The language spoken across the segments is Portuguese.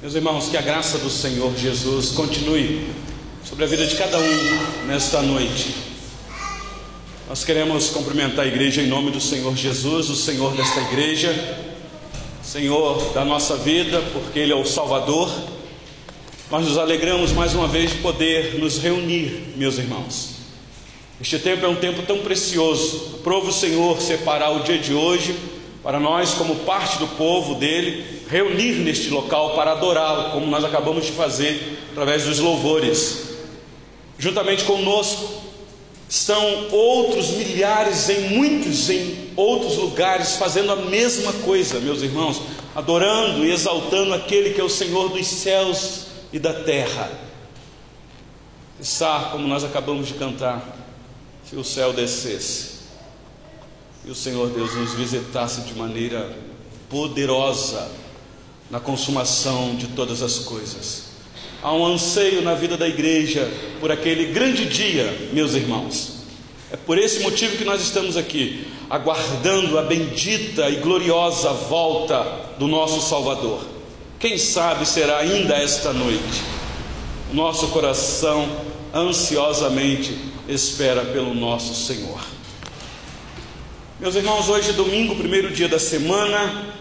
Meus irmãos, que a graça do Senhor Jesus continue sobre a vida de cada um nesta noite. Nós queremos cumprimentar a igreja em nome do Senhor Jesus, o Senhor desta igreja, Senhor da nossa vida, porque Ele é o Salvador. Nós nos alegramos mais uma vez de poder nos reunir, meus irmãos. Este tempo é um tempo tão precioso. Aprova o Senhor separar o dia de hoje para nós, como parte do povo dele, reunir neste local para adorá-lo, como nós acabamos de fazer através dos louvores. Juntamente conosco estão outros milhares em muitos em outros lugares fazendo a mesma coisa, meus irmãos, adorando e exaltando aquele que é o Senhor dos céus e da terra. Está como nós acabamos de cantar, se o céu descesse e o Senhor Deus nos visitasse de maneira poderosa na consumação de todas as coisas. Há um anseio na vida da igreja por aquele grande dia, meus irmãos. É por esse motivo que nós estamos aqui, aguardando a bendita e gloriosa volta do nosso Salvador. Quem sabe será ainda esta noite. Nosso coração ansiosamente espera pelo nosso Senhor. Meus irmãos, hoje é domingo, primeiro dia da semana,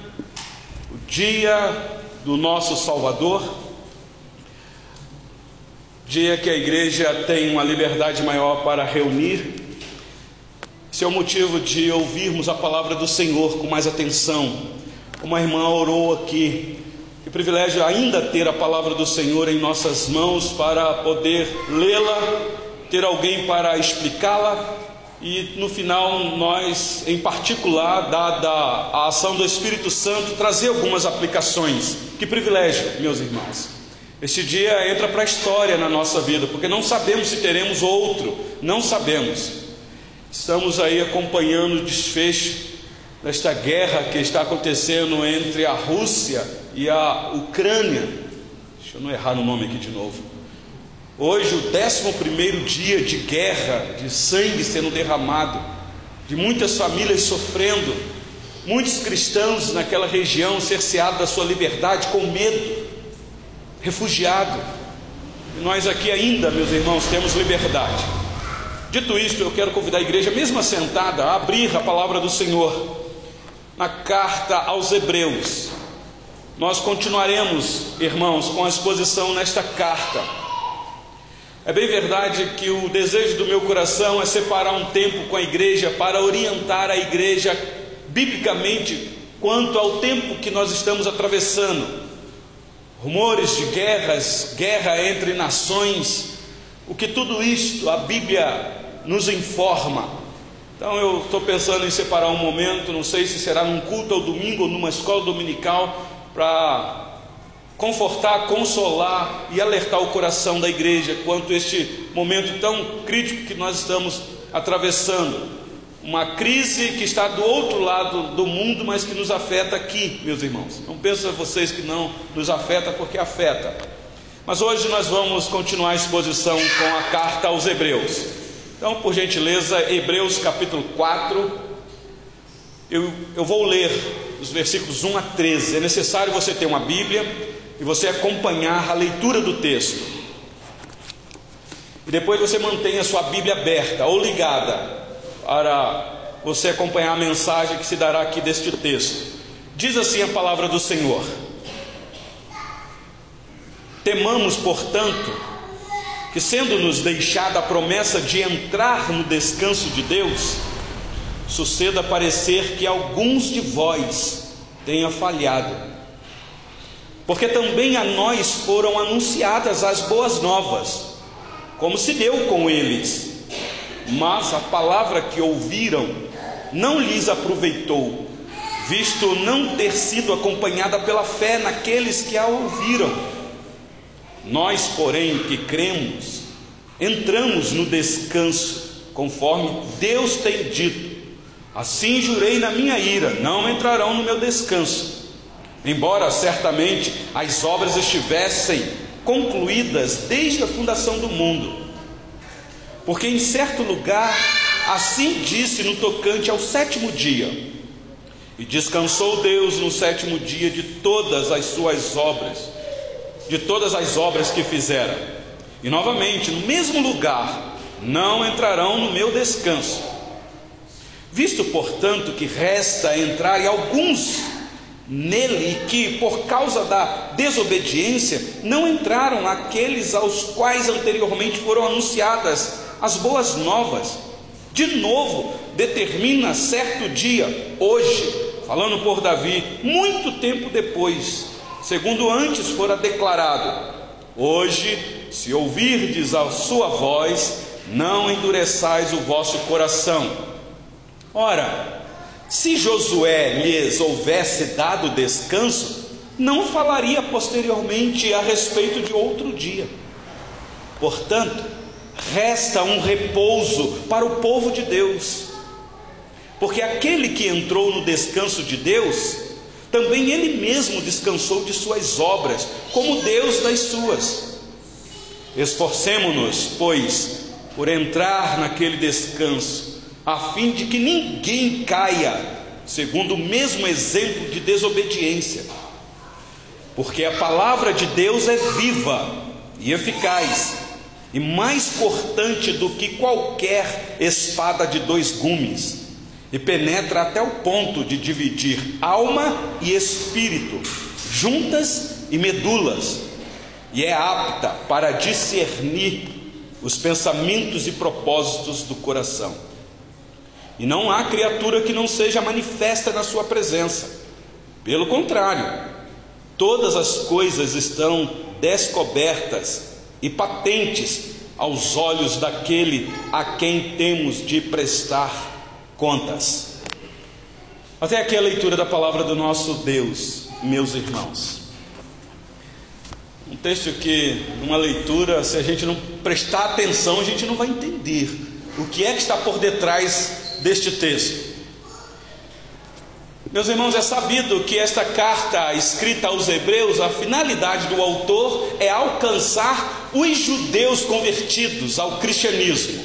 dia do nosso Salvador, dia que a igreja tem uma liberdade maior para reunir. Esse é o motivo de ouvirmos a palavra do Senhor com mais atenção. Como a irmã orou aqui, que privilégio ainda ter a palavra do Senhor em nossas mãos para poder lê-la, ter alguém para explicá-la e no final nós, em particular, dada a ação do Espírito Santo, trazer algumas aplicações. Que privilégio, meus irmãos. Este dia entra para a história na nossa vida, porque não sabemos se teremos outro, não sabemos. Estamos aí acompanhando o desfecho desta guerra que está acontecendo entre a Rússia e a Ucrânia. Deixa eu não errar no nome aqui de novo. Hoje, o 11 dia de guerra, de sangue sendo derramado, de muitas famílias sofrendo, muitos cristãos naquela região cerceados da sua liberdade com medo, refugiado. E nós aqui ainda, meus irmãos, temos liberdade. Dito isto, eu quero convidar a igreja, mesmo assentada, a abrir a palavra do Senhor na carta aos Hebreus. Nós continuaremos, irmãos, com a exposição nesta carta. É bem verdade que o desejo do meu coração é separar um tempo com a igreja para orientar a igreja biblicamente quanto ao tempo que nós estamos atravessando. Rumores de guerras, guerra entre nações, o que tudo isto a Bíblia nos informa. Então eu estou pensando em separar um momento, não sei se será num culto ao domingo ou numa escola dominical, para confortar, consolar e alertar o coração da igreja quanto a este momento tão crítico que nós estamos atravessando. Uma crise que está do outro lado do mundo, mas que nos afeta aqui, meus irmãos. Não pensem vocês que não nos afeta, porque afeta. Mas hoje nós vamos continuar a exposição com a carta aos Hebreus. Então, por gentileza, Hebreus capítulo 4. Eu, eu vou ler os versículos 1 a 13. É necessário você ter uma Bíblia e você acompanhar a leitura do texto. E depois você mantém a sua Bíblia aberta ou ligada para você acompanhar a mensagem que se dará aqui deste texto. Diz assim a palavra do Senhor: Temamos, portanto, que sendo-nos deixada a promessa de entrar no descanso de Deus, suceda parecer que alguns de vós tenha falhado porque também a nós foram anunciadas as boas novas, como se deu com eles. Mas a palavra que ouviram não lhes aproveitou, visto não ter sido acompanhada pela fé naqueles que a ouviram. Nós, porém, que cremos, entramos no descanso, conforme Deus tem dito. Assim jurei na minha ira: não entrarão no meu descanso embora certamente as obras estivessem concluídas desde a fundação do mundo. Porque em certo lugar assim disse no tocante ao sétimo dia: E descansou Deus no sétimo dia de todas as suas obras, de todas as obras que fizeram. E novamente, no mesmo lugar, não entrarão no meu descanso. Visto, portanto, que resta entrar alguns nele e que, por causa da desobediência, não entraram aqueles aos quais anteriormente foram anunciadas as boas novas. De novo, determina certo dia, hoje, falando por Davi, muito tempo depois, segundo antes fora declarado: Hoje, se ouvirdes a sua voz, não endureçais o vosso coração. Ora, se Josué lhes houvesse dado descanso, não falaria posteriormente a respeito de outro dia. Portanto, resta um repouso para o povo de Deus, porque aquele que entrou no descanso de Deus, também ele mesmo descansou de suas obras, como Deus das suas. Esforcemo-nos, pois, por entrar naquele descanso, a fim de que ninguém caia, segundo o mesmo exemplo de desobediência. Porque a palavra de Deus é viva e eficaz, e mais cortante do que qualquer espada de dois gumes, e penetra até o ponto de dividir alma e espírito, juntas e medulas, e é apta para discernir os pensamentos e propósitos do coração. E não há criatura que não seja manifesta na sua presença. Pelo contrário, todas as coisas estão descobertas e patentes aos olhos daquele a quem temos de prestar contas. Até aqui a leitura da palavra do nosso Deus, meus irmãos. Um texto que, numa leitura, se a gente não prestar atenção, a gente não vai entender o que é que está por detrás deste texto. Meus irmãos, é sabido que esta carta escrita aos Hebreus, a finalidade do autor é alcançar os judeus convertidos ao cristianismo.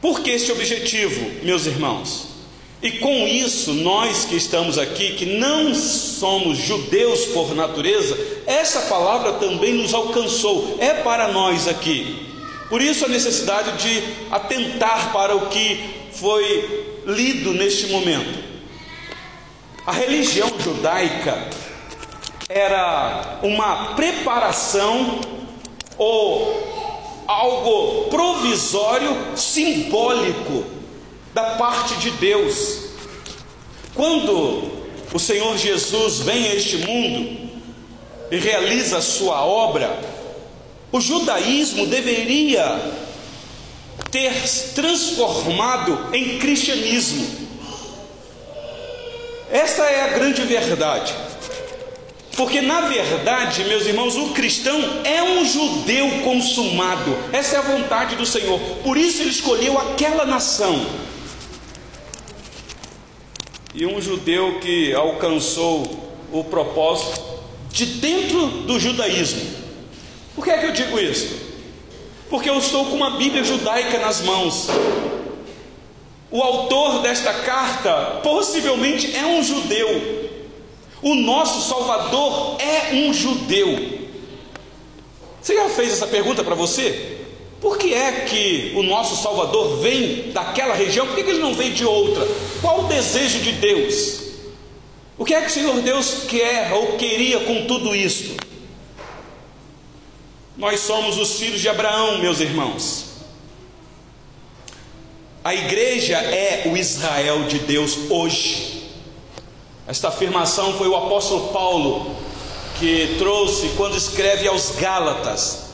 Por que este objetivo, meus irmãos? E com isso, nós que estamos aqui, que não somos judeus por natureza, essa palavra também nos alcançou, é para nós aqui. Por isso a necessidade de atentar para o que foi lido neste momento. A religião judaica era uma preparação ou algo provisório, simbólico da parte de Deus. Quando o Senhor Jesus vem a este mundo e realiza a sua obra, o judaísmo deveria ter transformado em cristianismo. Esta é a grande verdade. Porque na verdade, meus irmãos, o cristão é um judeu consumado. Essa é a vontade do Senhor. Por isso ele escolheu aquela nação e um judeu que alcançou o propósito de dentro do judaísmo. Por que é que eu digo isso? Porque eu estou com uma Bíblia judaica nas mãos. O autor desta carta possivelmente é um judeu. O nosso Salvador é um judeu. Você já fez essa pergunta para você? Por que é que o nosso Salvador vem daquela região? Por que ele não vem de outra? Qual o desejo de Deus? O que é que o Senhor Deus quer ou queria com tudo isso? Nós somos os filhos de Abraão, meus irmãos. A igreja é o Israel de Deus hoje. Esta afirmação foi o apóstolo Paulo que trouxe quando escreve aos Gálatas,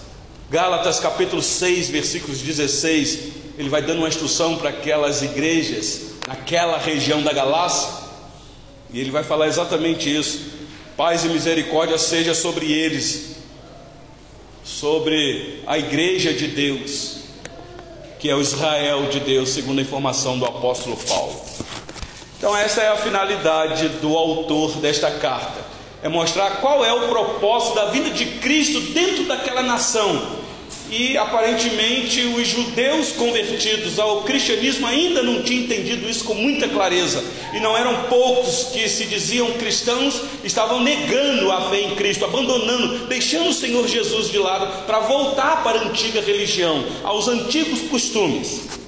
Gálatas capítulo 6, versículos 16, ele vai dando uma instrução para aquelas igrejas naquela região da Galácia, e ele vai falar exatamente isso: paz e misericórdia seja sobre eles, sobre a igreja de Deus, que é o Israel de Deus, segundo a informação do apóstolo Paulo. Então, essa é a finalidade do autor desta carta: é mostrar qual é o propósito da vinda de Cristo dentro daquela nação e aparentemente os judeus convertidos ao cristianismo ainda não tinham entendido isso com muita clareza, e não eram poucos que se diziam cristãos, estavam negando a fé em Cristo, abandonando, deixando o Senhor Jesus de lado para voltar para a antiga religião, aos antigos costumes.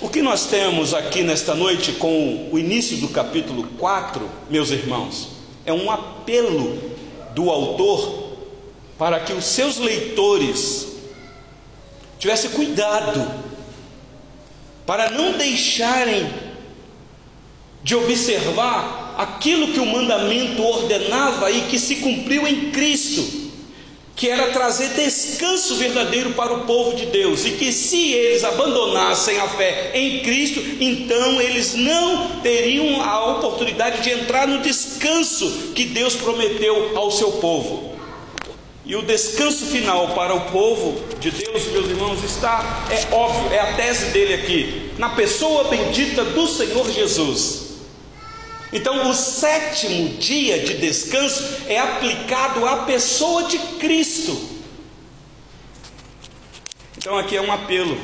O que nós temos aqui nesta noite com o início do capítulo 4, meus irmãos, é um apelo do autor para que os seus leitores tivessem cuidado, para não deixarem de observar aquilo que o mandamento ordenava e que se cumpriu em Cristo, que era trazer descanso verdadeiro para o povo de Deus, e que se eles abandonassem a fé em Cristo, então eles não teriam a oportunidade de entrar no descanso que Deus prometeu ao seu povo. E o descanso final para o povo de Deus, meus irmãos, está, é óbvio, é a tese dele aqui, na pessoa bendita do Senhor Jesus. Então, o sétimo dia de descanso é aplicado à pessoa de Cristo. Então, aqui é um apelo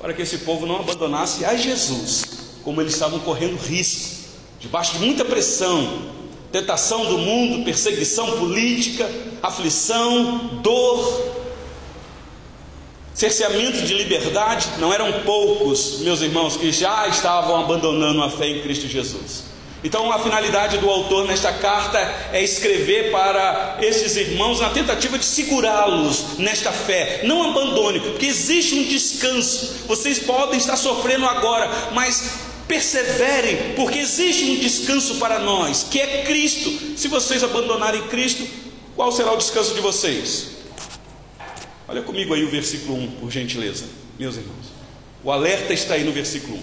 para que esse povo não abandonasse a Jesus, como eles estavam correndo risco, debaixo de muita pressão, tentação do mundo, perseguição política, aflição, dor, cerceamento de liberdade. Não eram poucos, meus irmãos, que já estavam abandonando a fé em Cristo Jesus. Então, a finalidade do autor nesta carta é escrever para esses irmãos na tentativa de segurá-los nesta fé. Não abandone, porque existe um descanso. Vocês podem estar sofrendo agora, mas perseverem, porque existe um descanso para nós, que é Cristo. Se vocês abandonarem Cristo, qual será o descanso de vocês? Olha comigo aí o versículo 1, por gentileza, meus irmãos. O alerta está aí no versículo 1.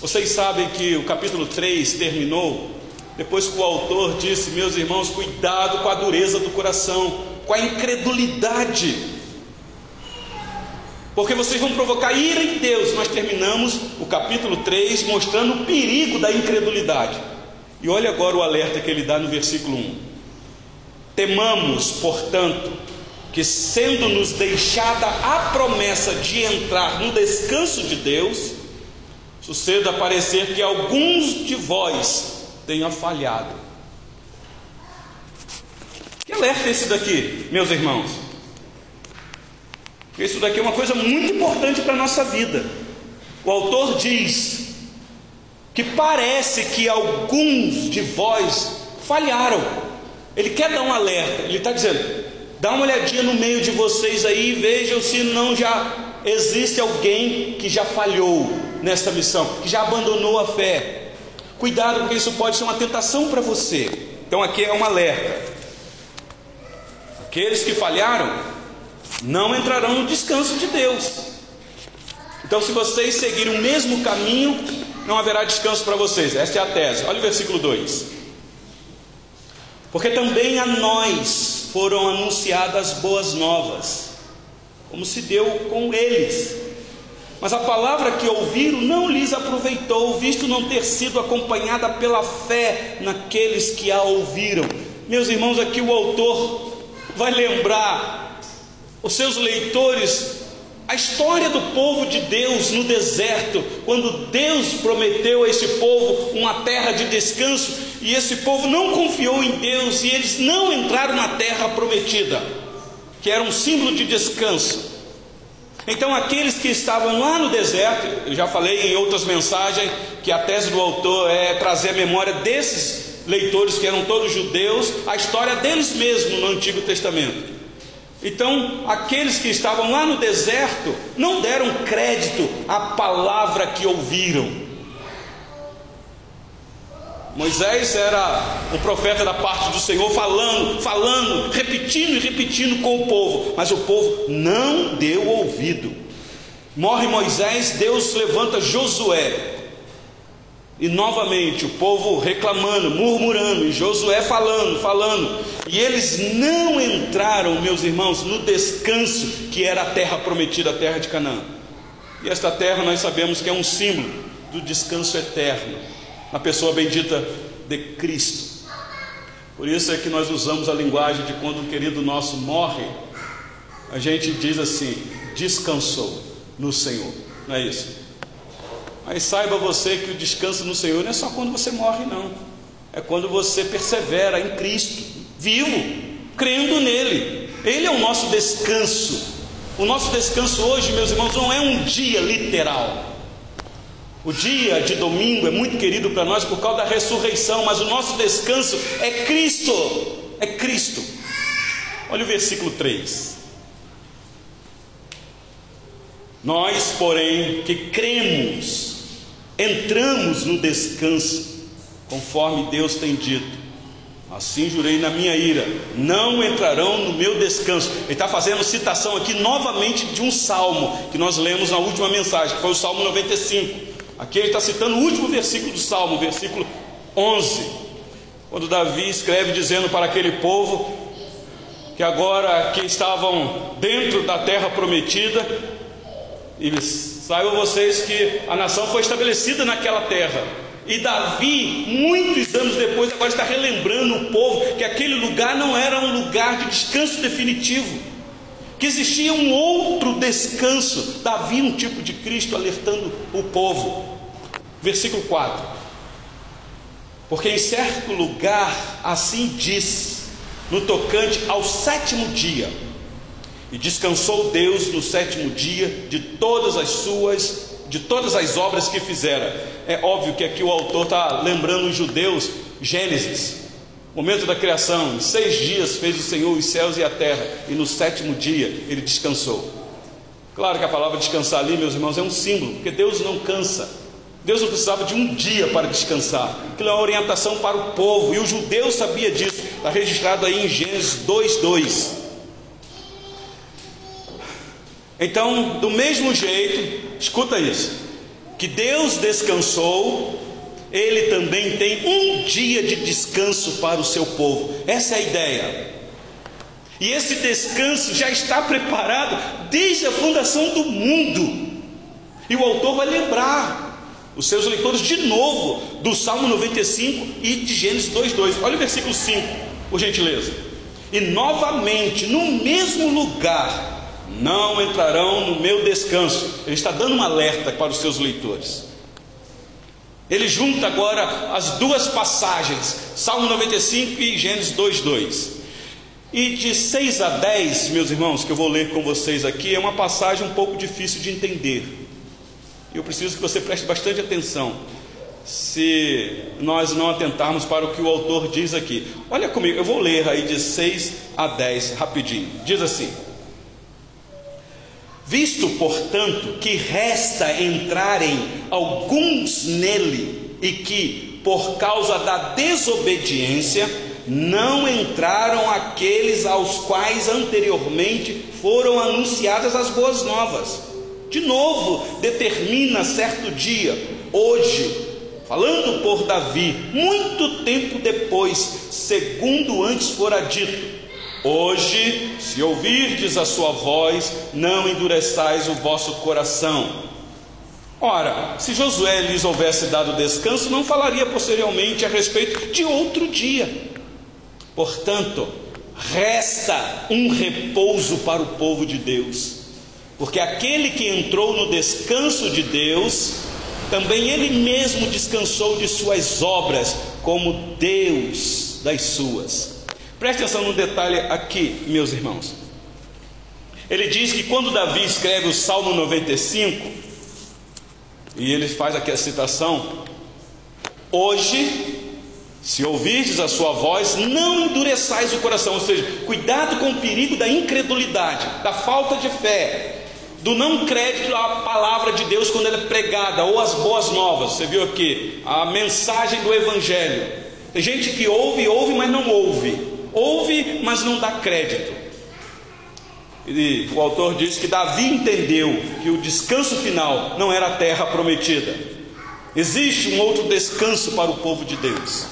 Vocês sabem que o capítulo 3 terminou depois que o autor disse: Meus irmãos, cuidado com a dureza do coração, com a incredulidade porque vocês vão provocar ira em Deus. Nós terminamos o capítulo 3 mostrando o perigo da incredulidade. E olha agora o alerta que ele dá no versículo 1. Temamos, portanto, que sendo-nos deixada a promessa de entrar no descanso de Deus, suceda parecer que alguns de vós tenham falhado. Que alerta é esse daqui, meus irmãos? Isso daqui é uma coisa muito importante para a nossa vida. O autor diz que parece que alguns de vós falharam. Ele quer dar um alerta, ele está dizendo: dá uma olhadinha no meio de vocês aí e vejam se não já existe alguém que já falhou nesta missão, que já abandonou a fé. Cuidado, porque isso pode ser uma tentação para você. Então aqui é um alerta. Aqueles que falharam, não entrarão no descanso de Deus. Então, se vocês seguirem o mesmo caminho, não haverá descanso para vocês. Esta é a tese. Olha o versículo 2. Porque também a nós foram anunciadas boas novas, como se deu com eles. Mas a palavra que ouviram não lhes aproveitou, visto não ter sido acompanhada pela fé naqueles que a ouviram. Meus irmãos, aqui o autor vai lembrar os seus leitores a história do povo de Deus no deserto, quando Deus prometeu a esse povo uma terra de descanso e esse povo não confiou em Deus e eles não entraram na terra prometida, que era um símbolo de descanso. Então, aqueles que estavam lá no deserto, eu já falei em outras mensagens que a tese do autor é trazer a memória desses leitores que eram todos judeus, a história deles mesmos no Antigo Testamento. Então, aqueles que estavam lá no deserto não deram crédito à palavra que ouviram. Moisés era o profeta da parte do Senhor, falando, falando, repetindo e repetindo com o povo, mas o povo não deu ouvido. Morre Moisés, Deus levanta Josué, e novamente o povo reclamando, murmurando, e Josué falando, falando, e eles não entraram, meus irmãos, no descanso que era a terra prometida, a terra de Canaã. E esta terra nós sabemos que é um símbolo do descanso eterno, na pessoa bendita de Cristo. Por isso é que nós usamos a linguagem de quando um querido nosso morre, a gente diz assim: descansou no Senhor, não é isso? Mas saiba você que o descanso no Senhor não é só quando você morre, não, é quando você persevera em Cristo, vivo, crendo nele, Ele é o nosso descanso. O nosso descanso hoje, meus irmãos, não é um dia literal. O dia de domingo é muito querido para nós por causa da ressurreição, mas o nosso descanso é Cristo. É Cristo. Olha o versículo 3. Nós, porém, que cremos, entramos no descanso, conforme Deus tem dito. Assim jurei na minha ira, não entrarão no meu descanso. Ele está fazendo citação aqui novamente de um salmo que nós lemos na última mensagem, que foi o Salmo 95. Aqui ele está citando o último versículo do salmo, versículo 11, quando Davi escreve dizendo para aquele povo que agora que estavam dentro da terra prometida, e saibam vocês que a nação foi estabelecida naquela terra. E Davi, muitos anos depois, agora está relembrando o povo que aquele lugar não era um lugar de descanso definitivo, que existia um outro descanso. Davi, um tipo de Cristo, alertando o povo. Versículo 4: Porque em certo lugar assim diz, no tocante ao sétimo dia, e descansou Deus no sétimo dia de todas as suas de todas as obras que fizera. É óbvio que aqui o autor está lembrando os judeus, Gênesis, momento da criação. Em seis dias fez o Senhor os céus e a terra, e no sétimo dia ele descansou. Claro que a palavra descansar ali, meus irmãos, é um símbolo, porque Deus não cansa. Deus não precisava de um dia para descansar. Aquilo é uma orientação para o povo, e o judeu sabia disso. Está registrado aí em Gênesis 2:2. Então, do mesmo jeito, escuta isso: que Deus descansou, Ele também tem um dia de descanso para o seu povo. Essa é a ideia. E esse descanso já está preparado desde a fundação do mundo. E o autor vai lembrar os seus leitores de novo do Salmo 95 e de Gênesis 2:2. Olha o versículo 5, por gentileza. E novamente, no mesmo lugar, não entrarão no meu descanso. Ele está dando um alerta para os seus leitores. Ele junta agora as duas passagens, Salmo 95 e Gênesis 2:2. E de 6 a 10, meus irmãos, que eu vou ler com vocês aqui, é uma passagem um pouco difícil de entender. Eu preciso que você preste bastante atenção, se nós não atentarmos para o que o autor diz aqui. Olha comigo, eu vou ler aí de 6 a 10 rapidinho. Diz assim: Visto, portanto, que resta entrarem alguns nele e que, por causa da desobediência, não entraram aqueles aos quais anteriormente foram anunciadas as boas novas. De novo, determina certo dia, hoje, falando por Davi, muito tempo depois, segundo antes fora dito, Hoje, se ouvirdes a sua voz, não endureçais o vosso coração. Ora, se Josué lhes houvesse dado descanso, não falaria posteriormente a respeito de outro dia. Portanto, resta um repouso para o povo de Deus, porque aquele que entrou no descanso de Deus, também ele mesmo descansou de suas obras, como Deus das suas. Preste atenção no detalhe aqui, meus irmãos. Ele diz que quando Davi escreve o Salmo 95, e ele faz aqui a citação: Hoje, se ouvirdes a sua voz, não endureçais o coração, ou seja, cuidado com o perigo da incredulidade, da falta de fé, do não crédito à palavra de Deus quando ela é pregada, ou as boas novas. Você viu aqui a mensagem do Evangelho. Tem gente que ouve, ouve, mas não ouve ouve, mas não dá crédito. E o autor diz que Davi entendeu que o descanso final não era a terra prometida. Existe um outro descanso para o povo de Deus.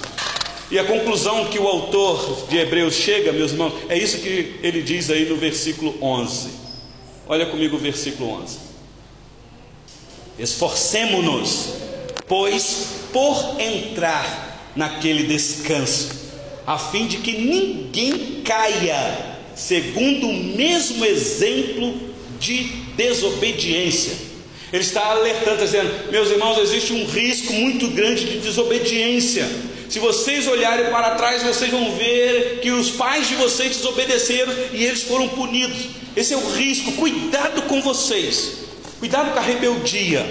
E a conclusão que o autor de Hebreus chega, meus irmãos, é isso que ele diz aí no versículo 11. Olha comigo o versículo 11. Esforcemo-nos, pois, por entrar naquele descanso a fim de que ninguém caia segundo o mesmo exemplo de desobediência. Ele está alertando, dizendo: Meus irmãos, existe um risco muito grande de desobediência. Se vocês olharem para trás, vocês vão ver que os pais de vocês desobedeceram e eles foram punidos. Esse é o risco. Cuidado com vocês. Cuidado com a rebeldia.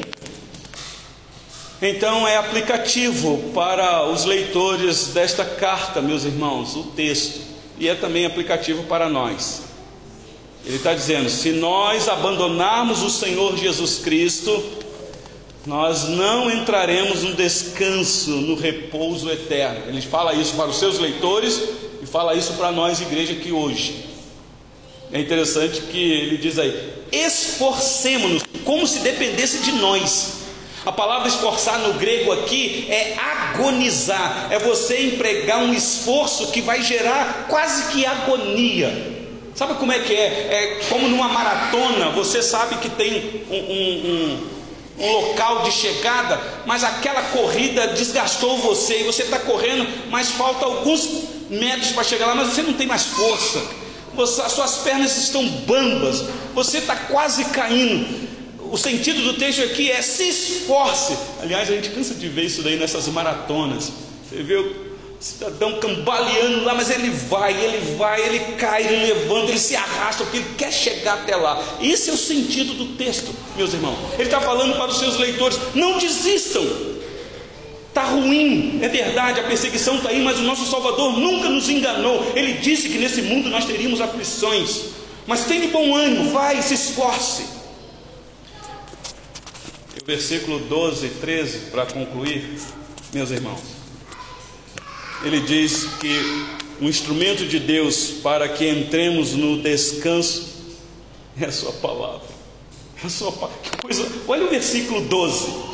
Então é aplicativo para os leitores desta carta, meus irmãos, o texto, e é também aplicativo para nós. Ele está dizendo: se nós abandonarmos o Senhor Jesus Cristo, nós não entraremos no descanso, no repouso eterno. Ele fala isso para os seus leitores e fala isso para nós, igreja, aqui hoje. É interessante que ele diz aí: esforcemos-nos, como se dependesse de nós. A palavra esforçar no grego aqui é agonizar, é você empregar um esforço que vai gerar quase que agonia. Sabe como é que é? É como numa maratona, você sabe que tem um, um, um, um local de chegada, mas aquela corrida desgastou você e você está correndo, mas falta alguns metros para chegar lá, mas você não tem mais força. Você, as suas pernas estão bambas, você está quase caindo o sentido do texto aqui é se esforce. Aliás, a gente cansa de ver isso daí nessas maratonas. Você vê o cidadão cambaleando lá, mas ele vai, ele vai, ele cai, ele levanta, ele se arrasta, porque ele quer chegar até lá. Esse é o sentido do texto, meus irmãos. Ele está falando para os seus leitores: não desistam. Está ruim, é verdade, a perseguição está aí, mas o nosso Salvador nunca nos enganou. Ele disse que nesse mundo nós teríamos aflições. Mas tenha bom ânimo, vai, se esforce versículo 12 e 13, para concluir, meus irmãos. Ele diz que o instrumento de Deus para que entremos no descanso é a Sua palavra. É a Sua Que coisa. Olha o versículo 12.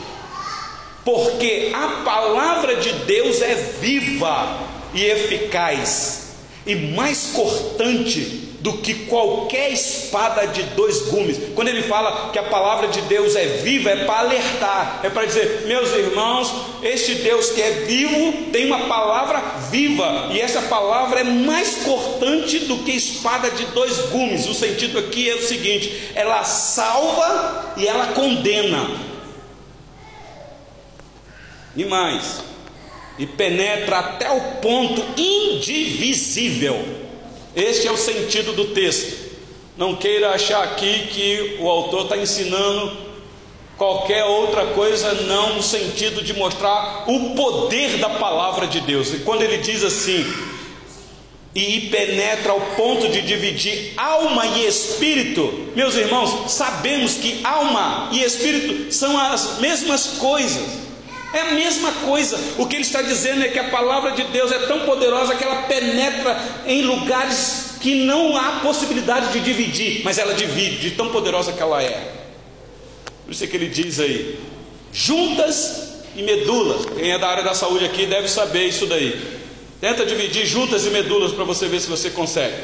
Porque a palavra de Deus é viva e eficaz, e mais cortante do que qualquer espada de dois gumes. Quando ele fala que a palavra de Deus é viva, é para alertar, é para dizer, meus irmãos, este Deus que é vivo tem uma palavra viva, e essa palavra é mais cortante do que espada de dois gumes. O sentido aqui é o seguinte: ela salva e ela condena. E mais, e penetra até o ponto indivisível este é o sentido do texto. Não queira achar aqui que o autor está ensinando qualquer outra coisa, não no sentido de mostrar o poder da palavra de Deus. E quando ele diz assim, e penetra ao ponto de dividir alma e espírito, meus irmãos, sabemos que alma e espírito são as mesmas coisas. É a mesma coisa. O que ele está dizendo é que a palavra de Deus é tão poderosa que ela penetra em lugares que não há possibilidade de dividir, mas ela divide, de tão poderosa que ela é. Por isso é que ele diz aí: juntas e medulas. Quem é da área da saúde aqui deve saber isso daí. Tenta dividir juntas e medulas para você ver se você consegue.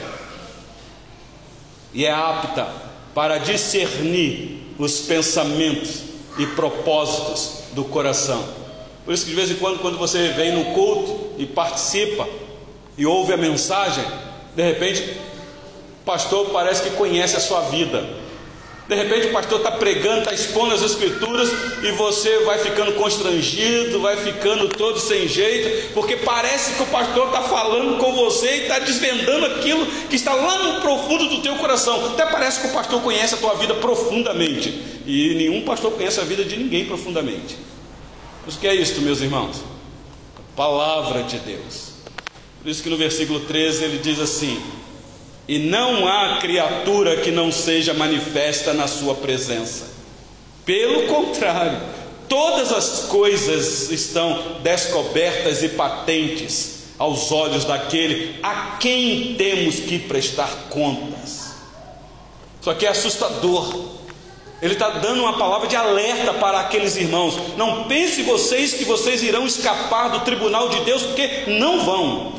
E é apta para discernir os pensamentos e propósitos do coração. Por isso que de vez em quando, quando você vem no culto e participa e ouve a mensagem, de repente o pastor parece que conhece a sua vida. De repente o pastor está pregando, está expondo as escrituras e você vai ficando constrangido, vai ficando todo sem jeito, porque parece que o pastor está falando com você e está desvendando aquilo que está lá no profundo do teu coração. Até parece que o pastor conhece a tua vida profundamente. E nenhum pastor conhece a vida de ninguém profundamente. Mas o que é isto, meus irmãos? A palavra de Deus. Por isso que no versículo 13 ele diz assim: E não há criatura que não seja manifesta na sua presença. Pelo contrário, todas as coisas estão descobertas e patentes aos olhos daquele a quem temos que prestar contas. Isso aqui é assustador. Ele está dando uma palavra de alerta para aqueles irmãos. Não pense vocês que vocês irão escapar do tribunal de Deus, porque não vão.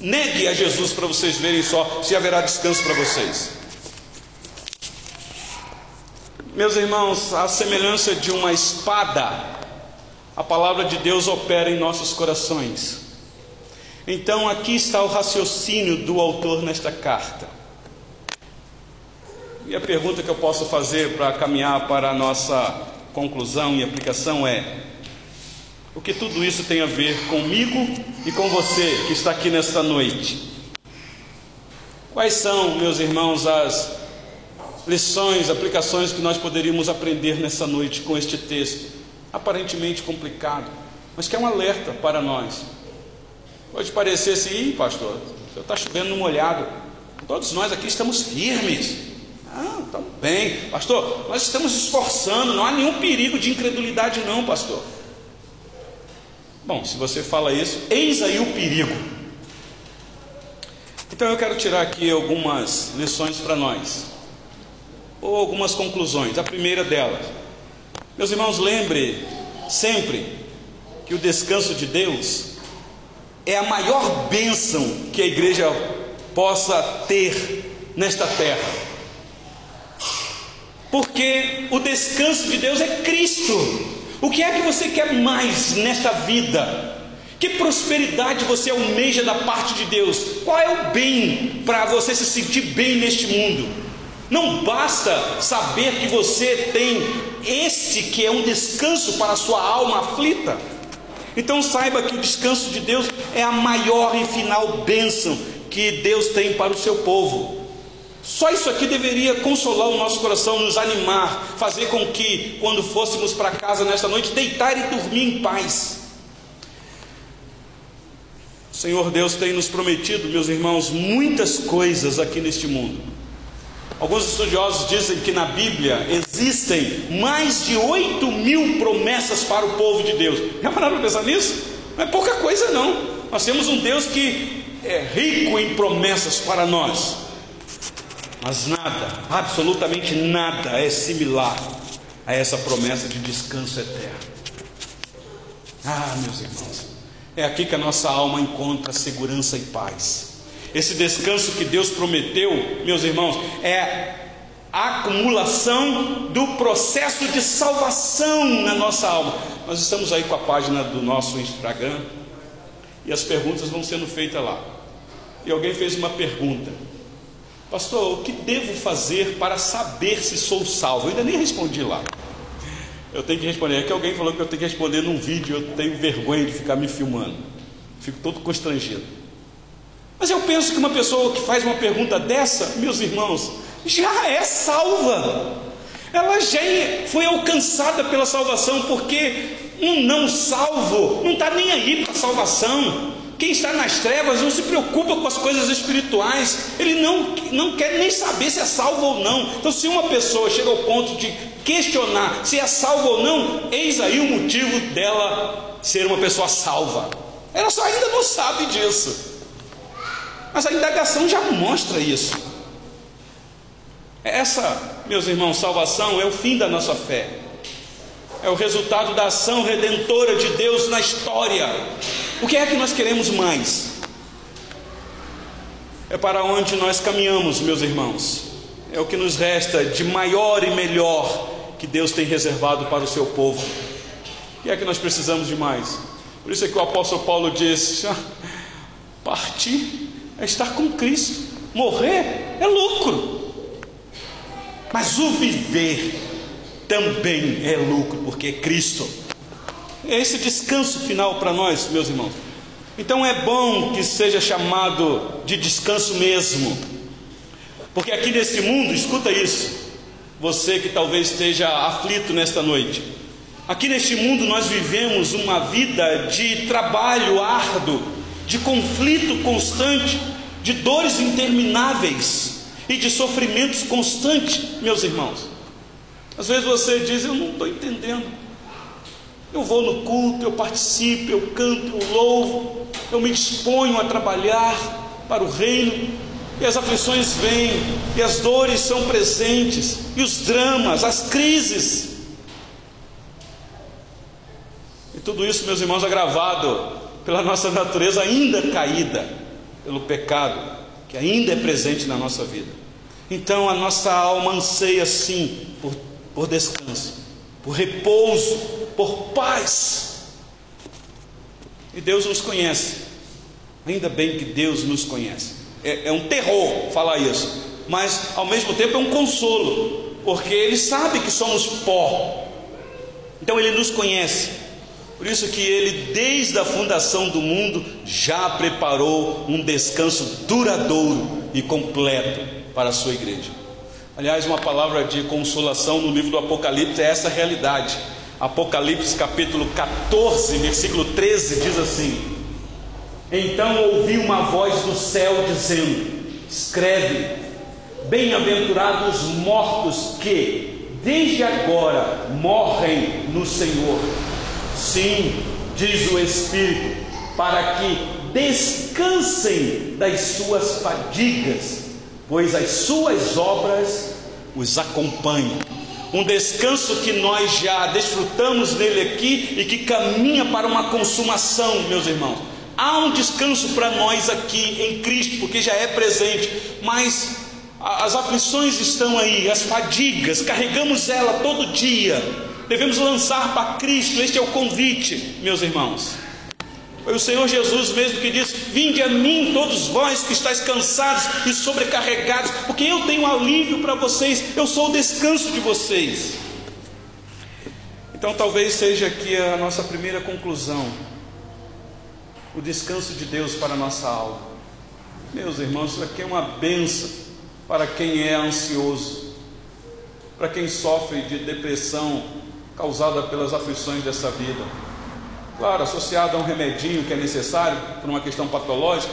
Negue a Jesus para vocês verem só se haverá descanso para vocês. Meus irmãos, a semelhança de uma espada, a palavra de Deus opera em nossos corações. Então aqui está o raciocínio do autor nesta carta. E a pergunta que eu posso fazer para caminhar para a nossa conclusão e aplicação é: o que tudo isso tem a ver comigo e com você que está aqui nesta noite? Quais são, meus irmãos, as lições, aplicações que nós poderíamos aprender nessa noite com este texto? Aparentemente complicado, mas que é um alerta para nós. Pode parecer assim, pastor, está chovendo no molhado. Todos nós aqui estamos firmes. Ah, estamos bem. Pastor, nós estamos esforçando, não há nenhum perigo de incredulidade, não, pastor. Bom, se você fala isso, eis aí o perigo. Então eu quero tirar aqui algumas lições para nós, ou algumas conclusões. A primeira delas, meus irmãos, lembre sempre que o descanso de Deus é a maior bênção que a igreja possa ter nesta terra. Porque o descanso de Deus é Cristo. O que é que você quer mais nesta vida? Que prosperidade você almeja da parte de Deus? Qual é o bem para você se sentir bem neste mundo? Não basta saber que você tem este que é um descanso para a sua alma aflita. Então saiba que o descanso de Deus é a maior e final bênção que Deus tem para o seu povo. Só isso aqui deveria consolar o nosso coração, nos animar, fazer com que, quando fôssemos para casa nesta noite, deitar e dormir em paz. O Senhor Deus tem nos prometido, meus irmãos, muitas coisas aqui neste mundo. Alguns estudiosos dizem que na Bíblia existem mais de 8 mil promessas para o povo de Deus. Já pararam para pensar nisso? Não é pouca coisa, não. Nós temos um Deus que é rico em promessas para nós, mas nada, absolutamente nada é similar a essa promessa de descanso eterno. Ah, meus irmãos, é aqui que a nossa alma encontra segurança e paz. Esse descanso que Deus prometeu, meus irmãos, é a acumulação do processo de salvação na nossa alma. Nós estamos aí com a página do nosso Instagram e as perguntas vão sendo feitas lá e alguém fez uma pergunta: Pastor, o que devo fazer para saber se sou salvo? Eu ainda nem respondi lá. Eu tenho que responder. É que alguém falou que eu tenho que responder num vídeo, eu tenho vergonha de ficar me filmando. Fico todo constrangido. Mas eu penso que uma pessoa que faz uma pergunta dessa, meus irmãos, já é salva. Ela já é, foi alcançada pela salvação, porque um não salvo não está nem aí para a salvação. Quem está nas trevas não se preocupa com as coisas espirituais, ele não, não quer nem saber se é salvo ou não. Então, se uma pessoa chega ao ponto de questionar se é salvo ou não, eis aí o motivo dela ser uma pessoa salva. Ela só ainda não sabe disso, mas a indagação já mostra isso. Essa, meus irmãos, salvação é o fim da nossa fé, é o resultado da ação redentora de Deus na história. O que é que nós queremos mais? É para onde nós caminhamos, meus irmãos. É o que nos resta de maior e melhor que Deus tem reservado para o seu povo. O que é que nós precisamos de mais? Por isso é que o apóstolo Paulo diz: ah, partir é estar com Cristo, morrer é lucro. Mas o viver também é lucro, porque é Cristo. É esse descanso final para nós, meus irmãos. Então é bom que seja chamado de descanso mesmo, porque aqui nesse mundo, escuta isso, você que talvez esteja aflito nesta noite, aqui neste mundo nós vivemos uma vida de trabalho árduo, de conflito constante, de dores intermináveis e de sofrimentos constantes, meus irmãos. Às vezes você diz: Eu não estou entendendo. Eu vou no culto, eu participo, eu canto, eu louvo, eu me disponho a trabalhar para o reino, e as aflições vêm, e as dores são presentes, e os dramas, as crises. E tudo isso, meus irmãos, agravado pela nossa natureza ainda caída, pelo pecado que ainda é presente na nossa vida. Então a nossa alma anseia sim por, por descanso, por repouso, por paz. E Deus nos conhece. Ainda bem que Deus nos conhece. É, é um terror falar isso. mas ao mesmo tempo é um consolo, porque Ele sabe que somos pó, então Ele nos conhece. Por isso que Ele, desde a fundação do mundo, já preparou um descanso duradouro e completo para a sua igreja. Aliás, uma palavra de consolação no livro do Apocalipse é essa realidade. Apocalipse capítulo 14, versículo 13 diz assim: Então ouvi uma voz do céu dizendo: Escreve, bem-aventurados os mortos que, desde agora, morrem no Senhor. Sim, diz o Espírito, para que descansem das suas fadigas, pois as suas obras os acompanham. Um descanso que nós já desfrutamos nele aqui e que caminha para uma consumação, meus irmãos. Há um descanso para nós aqui em Cristo, porque já é presente, mas as aflições estão aí, as fadigas, carregamos ela todo dia. Devemos lançar para Cristo, este é o convite, meus irmãos. Foi o Senhor Jesus mesmo que disse: Vinde a mim, todos vós que estáis cansados e sobrecarregados, porque eu tenho alívio para vocês, eu sou o descanso de vocês. Então, talvez seja aqui a nossa primeira conclusão o descanso de Deus para a nossa alma. Meus irmãos, isso aqui é uma benção para quem é ansioso, para quem sofre de depressão causada pelas aflições dessa vida. Claro, associado a um remedinho que é necessário por uma questão patológica,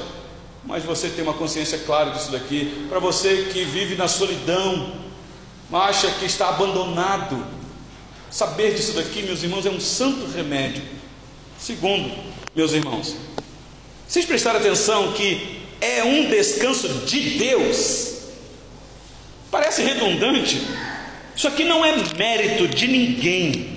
mas você tem uma consciência clara disso daqui. Para você que vive na solidão, acha que está abandonado, saber disso daqui, meus irmãos, é um santo remédio. Segundo, meus irmãos, vocês prestaram atenção que é um descanso de Deus? Parece redundante. Isso aqui não é mérito de ninguém.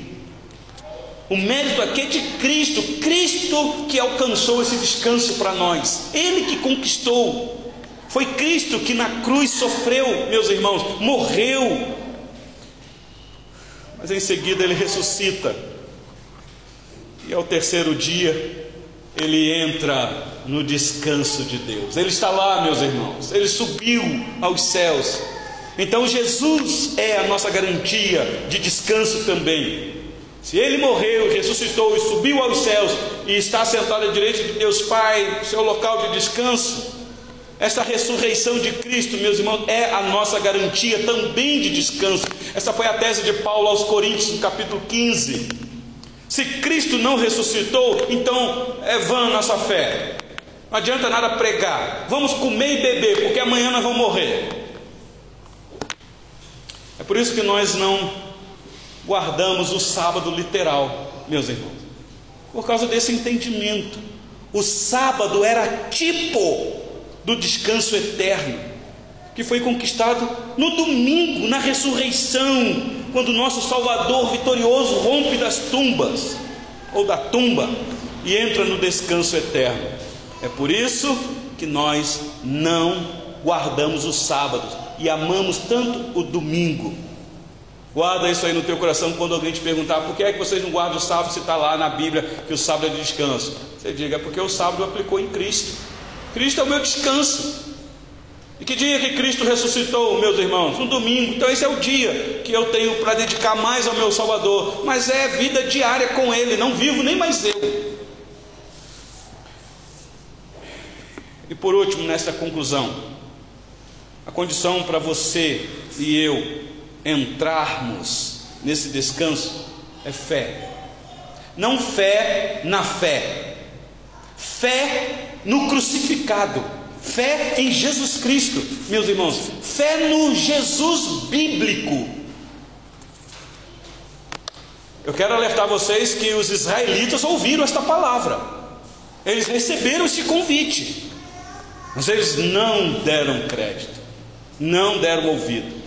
O mérito aqui é de Cristo, Cristo que alcançou esse descanso para nós, Ele que conquistou. Foi Cristo que na cruz sofreu, meus irmãos, morreu, mas em seguida Ele ressuscita, e ao terceiro dia ele entra no descanso de Deus. Ele está lá, meus irmãos. Ele subiu aos céus. Então Jesus é a nossa garantia de descanso também. Se ele morreu, ressuscitou e subiu aos céus e está sentado à direita de Deus Pai, seu local de descanso, essa ressurreição de Cristo, meus irmãos, é a nossa garantia também de descanso. Essa foi a tese de Paulo aos Coríntios, no capítulo 15. Se Cristo não ressuscitou, então é vã nossa fé. Não adianta nada pregar. Vamos comer e beber, porque amanhã nós vamos morrer. É por isso que nós não guardamos o sábado literal, meus irmãos. Por causa desse entendimento. O sábado era tipo do descanso eterno, que foi conquistado no domingo, na ressurreição, quando nosso Salvador vitorioso rompe das tumbas, ou da tumba, e entra no descanso eterno. É por isso que nós não guardamos os sábados e amamos tanto o domingo. Guarda isso aí no teu coração quando alguém te perguntar por que é que vocês não guardam o sábado se está lá na Bíblia que o sábado é de descanso. Você diga, é porque o sábado aplicou em Cristo. Cristo é o meu descanso. E que dia que Cristo ressuscitou, meus irmãos? Um domingo. Então esse é o dia que eu tenho para dedicar mais ao meu Salvador. Mas é vida diária com Ele. Não vivo nem mais eu. E por último, nesta conclusão, a condição para você e eu entrarmos nesse descanso é fé. Não fé na fé, fé no crucificado. Fé em Jesus Cristo, meus irmãos, fé no Jesus bíblico. Eu quero alertar vocês que os israelitas ouviram esta palavra, eles receberam este convite, mas eles não deram crédito, não deram ouvido.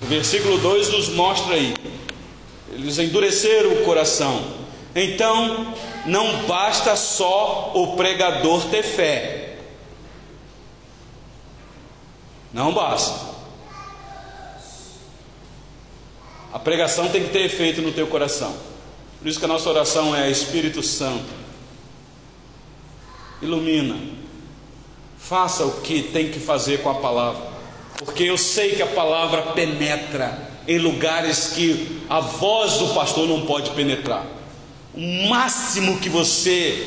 O versículo 2 nos mostra aí, eles endureceram o coração. Então, não basta só o pregador ter fé, não basta. A pregação tem que ter efeito no teu coração. Por isso que a nossa oração é Espírito Santo. Ilumina. Faça o que tem que fazer com a palavra. Porque eu sei que a palavra penetra em lugares que a voz do pastor não pode penetrar. O máximo que você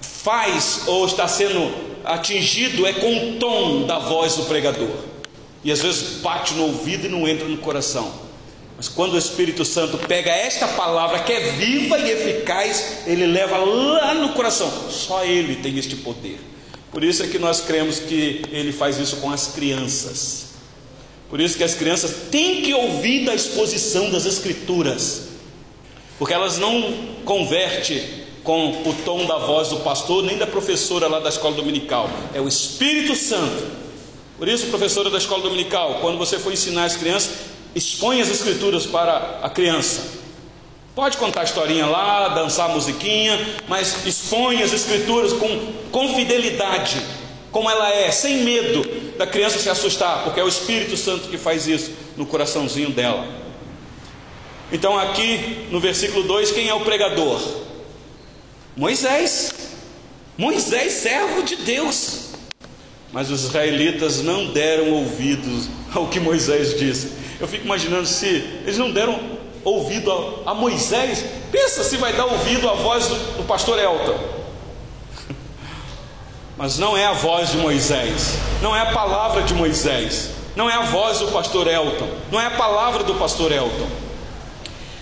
faz ou está sendo atingido é com o tom da voz do pregador. E às vezes bate no ouvido e não entra no coração. Mas quando o Espírito Santo pega esta palavra que é viva e eficaz, ele leva lá no coração. Só ele tem este poder. Por isso é que nós cremos que ele faz isso com as crianças. Por isso que as crianças têm que ouvir da exposição das escrituras. Porque elas não convertem com o tom da voz do pastor, nem da professora lá da escola dominical. É o Espírito Santo. Por isso, professora da escola dominical, quando você for ensinar as crianças, expõe as escrituras para a criança. Pode contar historinha lá, dançar musiquinha, mas expõe as escrituras com, com fidelidade, como ela é, sem medo da criança se assustar, porque é o Espírito Santo que faz isso no coraçãozinho dela. Então, aqui no versículo 2, quem é o pregador? Moisés. Moisés, servo de Deus. Mas os israelitas não deram ouvidos ao que Moisés disse. Eu fico imaginando se eles não deram ouvido a, a Moisés, pensa se vai dar ouvido à voz do, do pastor Elton. Mas não é a voz de Moisés, não é a palavra de Moisés, não é a voz do pastor Elton, não é a palavra do pastor Elton.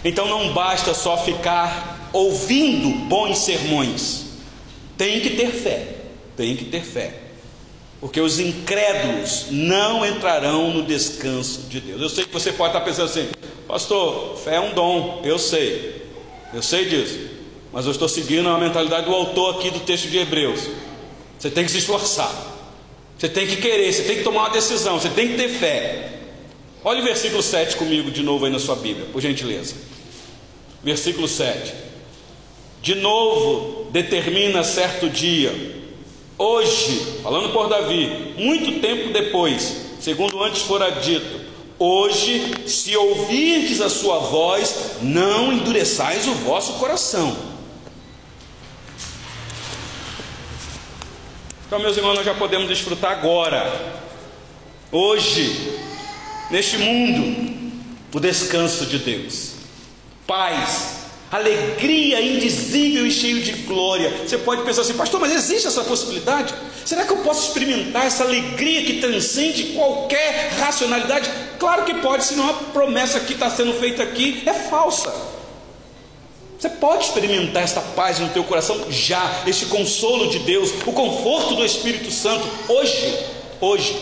Então não basta só ficar ouvindo bons sermões. Tem que ter fé, tem que ter fé. Porque os incrédulos não entrarão no descanso de Deus. Eu sei que você pode estar pensando assim, pastor, fé é um dom, eu sei, eu sei disso, mas eu estou seguindo a mentalidade do autor aqui do texto de Hebreus. Você tem que se esforçar, você tem que querer, você tem que tomar uma decisão, você tem que ter fé. Olha o versículo 7 comigo de novo aí na sua Bíblia, por gentileza. Versículo 7 de novo determina certo dia, hoje, falando por Davi, muito tempo depois, segundo antes fora dito, hoje, se ouvirdes a sua voz, não endureçais o vosso coração. Então, meus irmãos, nós já podemos desfrutar agora, hoje, neste mundo, o descanso de Deus, paz, alegria indizível e cheio de glória. Você pode pensar assim, pastor, mas existe essa possibilidade? Será que eu posso experimentar essa alegria que transcende qualquer racionalidade? Claro que pode, senão a promessa que está sendo feita aqui é falsa. Você pode experimentar esta paz no teu coração já, este consolo de Deus, o conforto do Espírito Santo, hoje, hoje.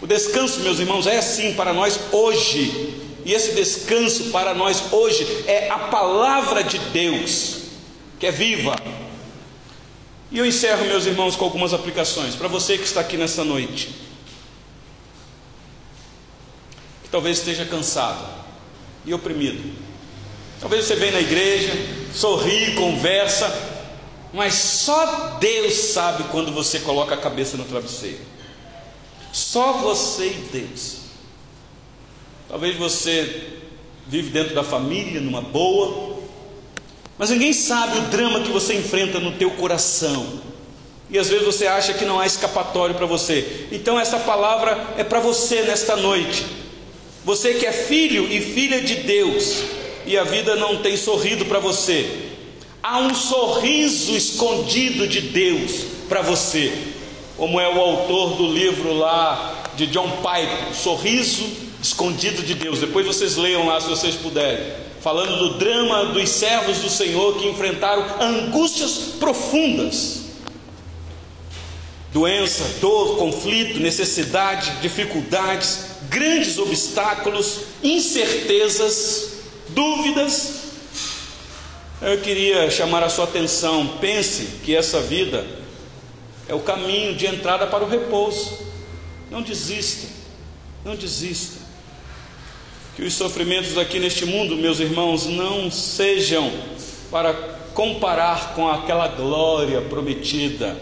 O descanso, meus irmãos, é assim para nós hoje. E esse descanso para nós hoje é a palavra de Deus, que é viva. E eu encerro, meus irmãos, com algumas aplicações. Para você que está aqui nessa noite, que talvez esteja cansado e oprimido. Talvez você venha na igreja, sorri, conversa, mas só Deus sabe quando você coloca a cabeça no travesseiro. Só você e Deus. Talvez você vive dentro da família, numa boa, mas ninguém sabe o drama que você enfrenta no teu coração. E às vezes você acha que não há escapatório para você. Então essa palavra é para você nesta noite. Você que é filho e filha de Deus e a vida não tem sorrido para você. Há um sorriso escondido de Deus para você. Como é o autor do livro lá de John Pipe, Sorriso escondido de Deus. Depois vocês leiam lá se vocês puderem. Falando do drama dos servos do Senhor que enfrentaram angústias profundas. Doença, dor, conflito, necessidade, dificuldades, grandes obstáculos, incertezas, dúvidas. Eu queria chamar a sua atenção. Pense que essa vida é o caminho de entrada para o repouso. Não desista, não desista. Que os sofrimentos aqui neste mundo, meus irmãos, não sejam para comparar com aquela glória prometida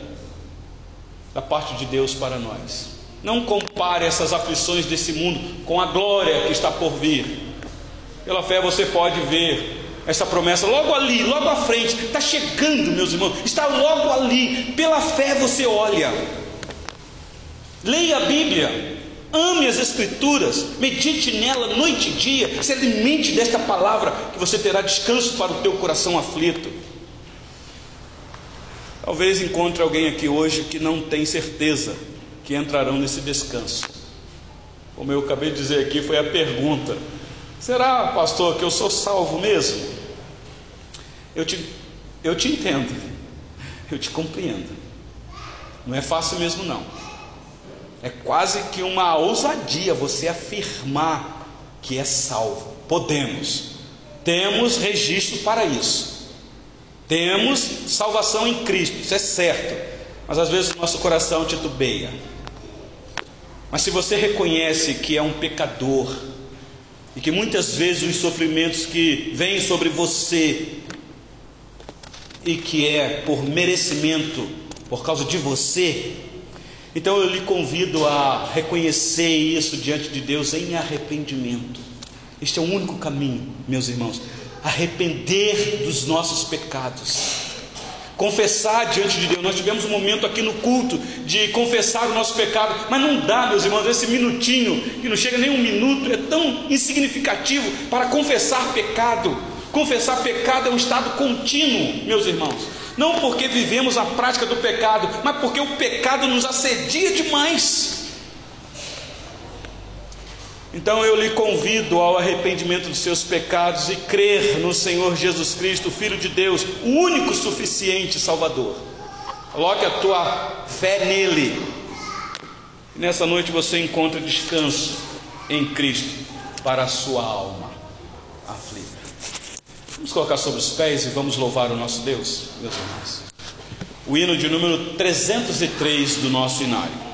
da parte de Deus para nós. Não compare essas aflições desse mundo com a glória que está por vir. Pela fé você pode ver essa promessa logo ali, logo à frente, está chegando, meus irmãos, está logo ali. Pela fé você olha. Leia a Bíblia, ame as Escrituras, medite nela noite e dia, se alimente desta palavra, que você terá descanso para o teu coração aflito. Talvez encontre alguém aqui hoje que não tem certeza que entrarão nesse descanso. Como eu acabei de dizer aqui, foi a pergunta: será, pastor, que eu sou salvo mesmo? Eu te, eu te entendo, eu te compreendo. Não é fácil mesmo, não. É quase que uma ousadia você afirmar que é salvo. Podemos, temos registro para isso. Temos salvação em Cristo, isso é certo. Mas às vezes o nosso coração titubeia. Mas se você reconhece que é um pecador, e que muitas vezes os sofrimentos que vêm sobre você, e que é por merecimento, por causa de você, então eu lhe convido a reconhecer isso diante de Deus em arrependimento. Este é o único caminho, meus irmãos, arrepender dos nossos pecados confessar diante de Deus. Nós tivemos um momento aqui no culto de confessar o nosso pecado, mas não dá, meus irmãos, esse minutinho, que não chega nem um minuto, é tão insignificativo para confessar pecado. Confessar pecado é um estado contínuo, meus irmãos. Não porque vivemos a prática do pecado, mas porque o pecado nos assedia demais. Então eu lhe convido ao arrependimento dos seus pecados e crer no Senhor Jesus Cristo, Filho de Deus, o único suficiente Salvador. Coloque a tua fé nele. E nessa noite você encontra descanso em Cristo para a sua alma aflita. Vamos colocar sobre os pés e vamos louvar o nosso Deus, meus irmãos. O hino de número 303 do nosso inário.